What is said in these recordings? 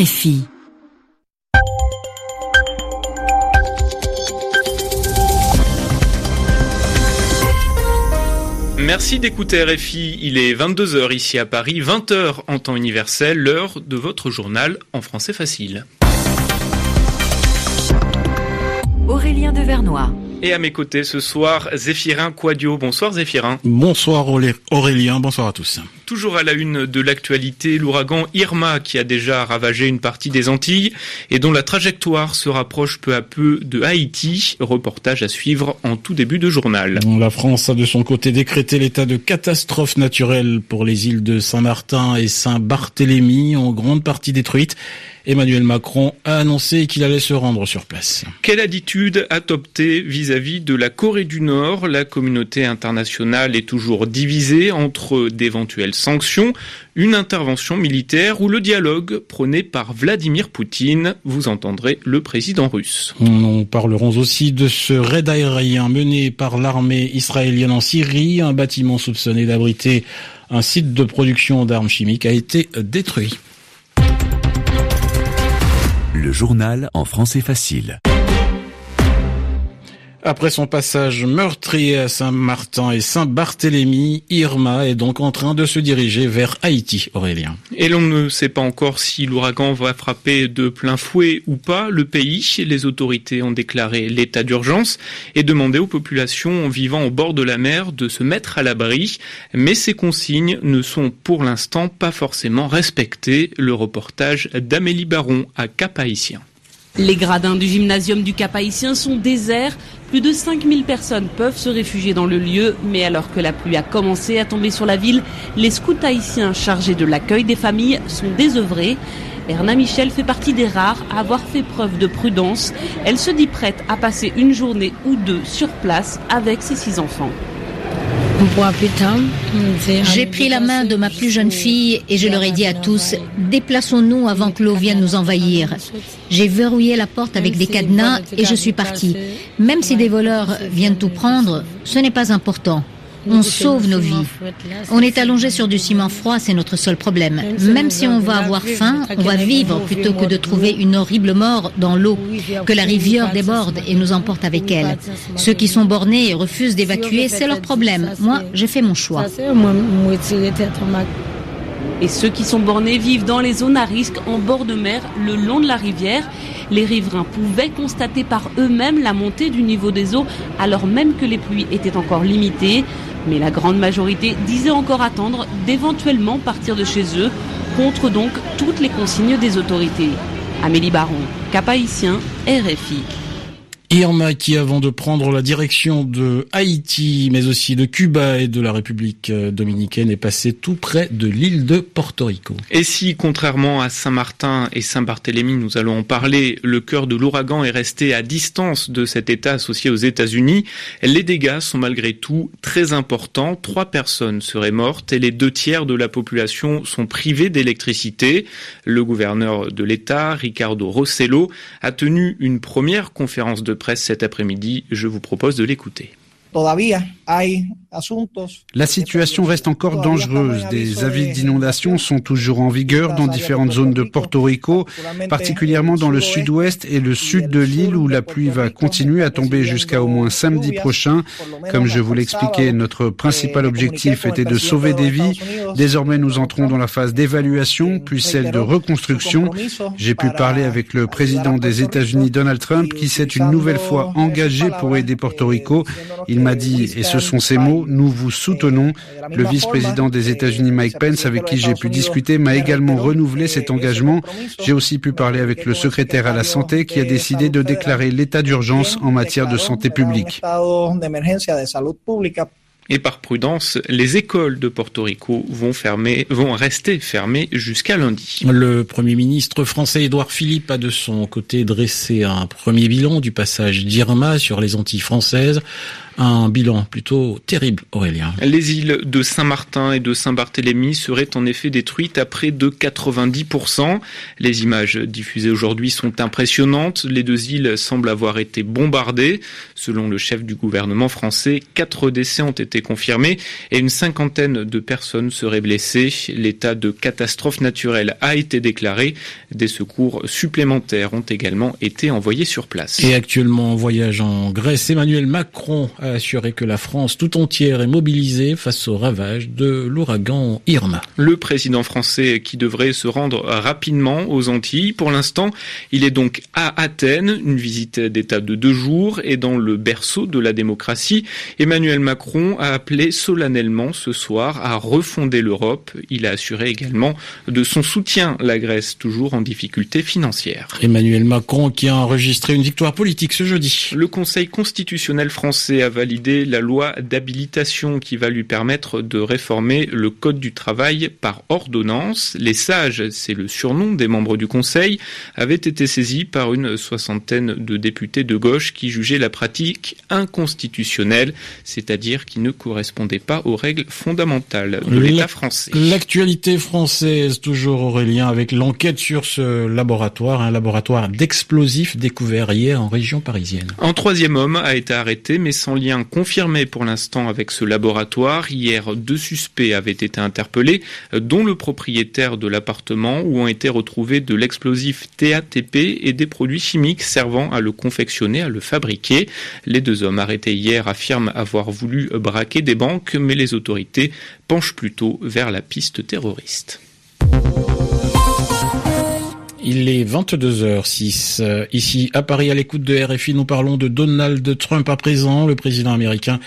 RFI. Merci d'écouter RFI. Il est 22h ici à Paris, 20h en temps universel, l'heure de votre journal en français facile. Aurélien Devernois. Et à mes côtés ce soir, Zéphirin Quadio. Bonsoir Zéphirin. Bonsoir Aurélien, bonsoir à tous. Toujours à la une de l'actualité, l'ouragan Irma qui a déjà ravagé une partie des Antilles et dont la trajectoire se rapproche peu à peu de Haïti. Reportage à suivre en tout début de journal. La France a de son côté décrété l'état de catastrophe naturelle pour les îles de Saint-Martin et Saint-Barthélemy en grande partie détruites. Emmanuel Macron a annoncé qu'il allait se rendre sur place. Quelle attitude adopter vis-à-vis de la Corée du Nord? La communauté internationale est toujours divisée entre d'éventuelles sanctions, une intervention militaire ou le dialogue prôné par Vladimir Poutine. Vous entendrez le président russe. Nous parlerons aussi de ce raid aérien mené par l'armée israélienne en Syrie. Un bâtiment soupçonné d'abriter un site de production d'armes chimiques a été détruit. Le journal en français facile. Après son passage meurtrier à Saint-Martin et Saint-Barthélemy, Irma est donc en train de se diriger vers Haïti, Aurélien. Et l'on ne sait pas encore si l'ouragan va frapper de plein fouet ou pas le pays. Les autorités ont déclaré l'état d'urgence et demandé aux populations vivant au bord de la mer de se mettre à l'abri. Mais ces consignes ne sont pour l'instant pas forcément respectées. Le reportage d'Amélie Baron à Cap-Haïtien. Les gradins du gymnasium du Cap-Haïtien sont déserts. Plus de 5000 personnes peuvent se réfugier dans le lieu, mais alors que la pluie a commencé à tomber sur la ville, les scouts haïtiens chargés de l'accueil des familles sont désœuvrés. Erna Michel fait partie des rares à avoir fait preuve de prudence. Elle se dit prête à passer une journée ou deux sur place avec ses six enfants. J'ai pris la main de ma plus jeune fille et je leur ai dit à tous, déplaçons-nous avant que l'eau vienne nous envahir. J'ai verrouillé la porte avec des cadenas et je suis partie. Même si des voleurs viennent tout prendre, ce n'est pas important. On sauve nos vies. On est allongé sur du ciment froid, c'est notre seul problème. Même si on va avoir faim, on va vivre plutôt que de trouver une horrible mort dans l'eau, que la rivière déborde et nous emporte avec elle. Ceux qui sont bornés et refusent d'évacuer, c'est leur problème. Moi, j'ai fait mon choix. Et ceux qui sont bornés vivent dans les zones à risque en bord de mer, le long de la rivière. Les riverains pouvaient constater par eux-mêmes la montée du niveau des eaux alors même que les pluies étaient encore limitées. Mais la grande majorité disait encore attendre d'éventuellement partir de chez eux, contre donc toutes les consignes des autorités. Amélie Baron, Cap-Haïtien, RFI. Irma qui, avant de prendre la direction de Haïti, mais aussi de Cuba et de la République euh, dominicaine, est passée tout près de l'île de Porto Rico. Et si, contrairement à Saint-Martin et Saint-Barthélemy, nous allons en parler, le cœur de l'ouragan est resté à distance de cet État associé aux États-Unis, les dégâts sont malgré tout très importants. Trois personnes seraient mortes et les deux tiers de la population sont privés d'électricité. Le gouverneur de l'État, Ricardo Rossello, a tenu une première conférence de presse cet après-midi. Je vous propose de l'écouter. La situation reste encore dangereuse. Des avis d'inondation sont toujours en vigueur dans différentes zones de Porto Rico, particulièrement dans le sud-ouest et le sud de l'île où la pluie va continuer à tomber jusqu'à au moins samedi prochain. Comme je vous l'expliquais, notre principal objectif était de sauver des vies. Désormais, nous entrons dans la phase d'évaluation, puis celle de reconstruction. J'ai pu parler avec le président des États-Unis, Donald Trump, qui s'est une nouvelle fois engagé pour aider Porto Rico. Il m'a dit, et ce sont ses mots, nous vous soutenons. Le vice-président des États-Unis, Mike Pence, avec qui j'ai pu discuter, m'a également renouvelé cet engagement. J'ai aussi pu parler avec le secrétaire à la santé qui a décidé de déclarer l'état d'urgence en matière de santé publique. Et par prudence, les écoles de Porto Rico vont fermer, vont rester fermées jusqu'à lundi. Le Premier ministre français Édouard Philippe a de son côté dressé un premier bilan du passage d'Irma sur les Antilles françaises. Un bilan plutôt terrible, Aurélien. Les îles de Saint-Martin et de Saint-Barthélemy seraient en effet détruites à près de 90%. Les images diffusées aujourd'hui sont impressionnantes. Les deux îles semblent avoir été bombardées. Selon le chef du gouvernement français, quatre décès ont été confirmés et une cinquantaine de personnes seraient blessées. L'état de catastrophe naturelle a été déclaré. Des secours supplémentaires ont également été envoyés sur place. Et actuellement en voyage en Grèce, Emmanuel Macron a assuré que la France tout entière est mobilisée face aux ravages de l'ouragan Irma. Le président français qui devrait se rendre rapidement aux Antilles. Pour l'instant, il est donc à Athènes, une visite d'État de deux jours et dans le berceau de la démocratie. Emmanuel Macron a appelé solennellement ce soir à refonder l'Europe. Il a assuré également de son soutien la Grèce, toujours en difficulté financière. Emmanuel Macron qui a enregistré une victoire politique ce jeudi. Le Conseil constitutionnel français a validé la loi d'habilitation qui va lui permettre de réformer le Code du travail par ordonnance. Les sages, c'est le surnom des membres du Conseil, avaient été saisis par une soixantaine de députés de gauche qui jugeaient la pratique inconstitutionnelle, c'est-à-dire qui ne correspondait pas aux règles fondamentales de l'État français. L'actualité française, toujours Aurélien, avec l'enquête sur ce laboratoire, un laboratoire d'explosifs découvert hier en région parisienne. Un troisième homme a été arrêté, mais sans lien confirmé pour l'instant avec ce laboratoire. Hier, deux suspects avaient été interpellés, dont le propriétaire de l'appartement où ont été retrouvés de l'explosif TATP et des produits chimiques servant à le confectionner, à le fabriquer. Les deux hommes arrêtés hier affirment avoir voulu braquer des banques, mais les autorités penchent plutôt vers la piste terroriste. Il est 22h06. Ici, à Paris, à l'écoute de RFI, nous parlons de Donald Trump à présent. Le président américain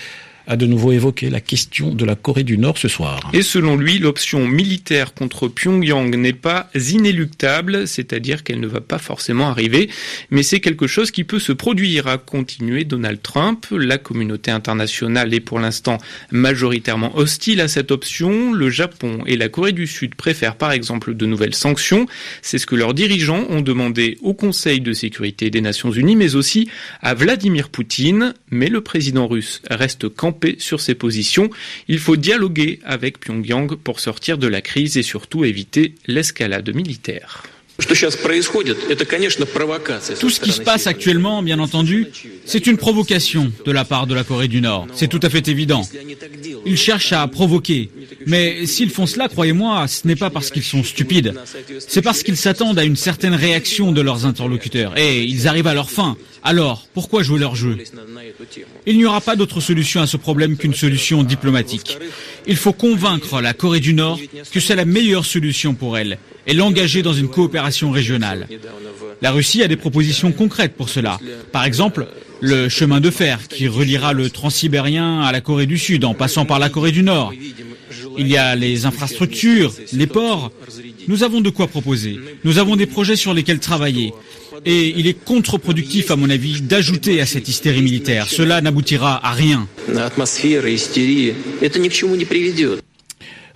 a de nouveau évoqué la question de la Corée du Nord ce soir. Et selon lui, l'option militaire contre Pyongyang n'est pas inéluctable, c'est-à-dire qu'elle ne va pas forcément arriver, mais c'est quelque chose qui peut se produire, a continué Donald Trump. La communauté internationale est pour l'instant majoritairement hostile à cette option. Le Japon et la Corée du Sud préfèrent par exemple de nouvelles sanctions. C'est ce que leurs dirigeants ont demandé au Conseil de sécurité des Nations Unies, mais aussi à Vladimir Poutine. Mais le président russe reste sur ses positions. Il faut dialoguer avec Pyongyang pour sortir de la crise et surtout éviter l'escalade militaire. Tout ce qui se passe actuellement, bien entendu, c'est une provocation de la part de la Corée du Nord. C'est tout à fait évident. Ils cherchent à provoquer. Mais s'ils font cela, croyez-moi, ce n'est pas parce qu'ils sont stupides. C'est parce qu'ils s'attendent à une certaine réaction de leurs interlocuteurs. Et ils arrivent à leur fin. Alors, pourquoi jouer leur jeu? Il n'y aura pas d'autre solution à ce problème qu'une solution diplomatique. Il faut convaincre la Corée du Nord que c'est la meilleure solution pour elle et l'engager dans une coopération régionale. La Russie a des propositions concrètes pour cela. Par exemple, le chemin de fer qui reliera le transsibérien à la Corée du Sud en passant par la Corée du Nord. Il y a les infrastructures, les ports. Nous avons de quoi proposer. Nous avons des projets sur lesquels travailler. Et il est contre-productif, à mon avis, d'ajouter à cette hystérie militaire. Cela n'aboutira à rien.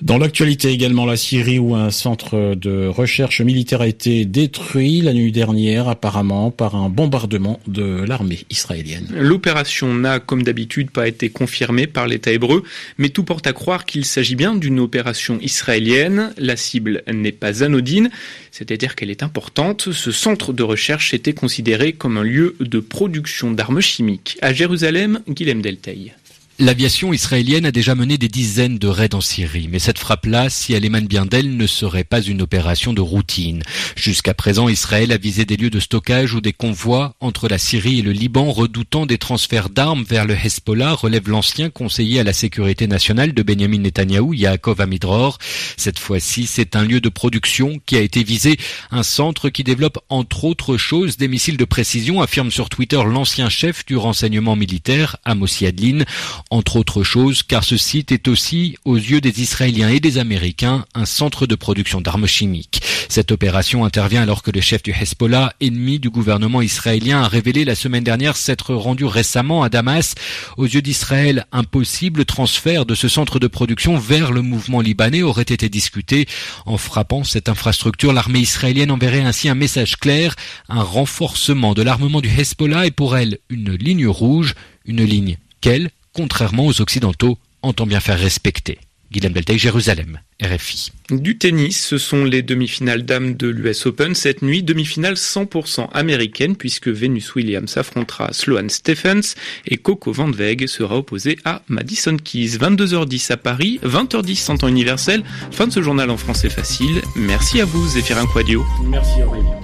Dans l'actualité également, la Syrie où un centre de recherche militaire a été détruit la nuit dernière apparemment par un bombardement de l'armée israélienne. L'opération n'a comme d'habitude pas été confirmée par l'État hébreu, mais tout porte à croire qu'il s'agit bien d'une opération israélienne. La cible n'est pas anodine, c'est-à-dire qu'elle est importante. Ce centre de recherche était considéré comme un lieu de production d'armes chimiques. À Jérusalem, Guilhem Delteil. L'aviation israélienne a déjà mené des dizaines de raids en Syrie, mais cette frappe-là, si elle émane bien d'elle, ne serait pas une opération de routine. Jusqu'à présent, Israël a visé des lieux de stockage ou des convois entre la Syrie et le Liban, redoutant des transferts d'armes vers le Hezbollah, relève l'ancien conseiller à la sécurité nationale de Benjamin Netanyahou, Yaakov Amidror. Cette fois-ci, c'est un lieu de production qui a été visé, un centre qui développe entre autres choses des missiles de précision, affirme sur Twitter l'ancien chef du renseignement militaire, Amos Yadlin entre autres choses, car ce site est aussi, aux yeux des Israéliens et des Américains, un centre de production d'armes chimiques. Cette opération intervient alors que le chef du Hezbollah, ennemi du gouvernement israélien, a révélé la semaine dernière s'être rendu récemment à Damas. Aux yeux d'Israël, un possible transfert de ce centre de production vers le mouvement libanais aurait été discuté. En frappant cette infrastructure, l'armée israélienne enverrait ainsi un message clair, un renforcement de l'armement du Hezbollah est pour elle une ligne rouge, une ligne quelle? Contrairement aux Occidentaux, entend bien faire respecter. Guillaume Beltay, Jérusalem, RFI. Du tennis, ce sont les demi-finales dames de l'US Open cette nuit, demi-finale 100% américaine puisque Venus Williams affrontera Sloane Stephens et Coco Van Weg sera opposée à Madison Keys. 22h10 à Paris, 20h10 en temps universel. Fin de ce journal en français facile. Merci à vous Zéphirin Quadio. Merci Aurélien.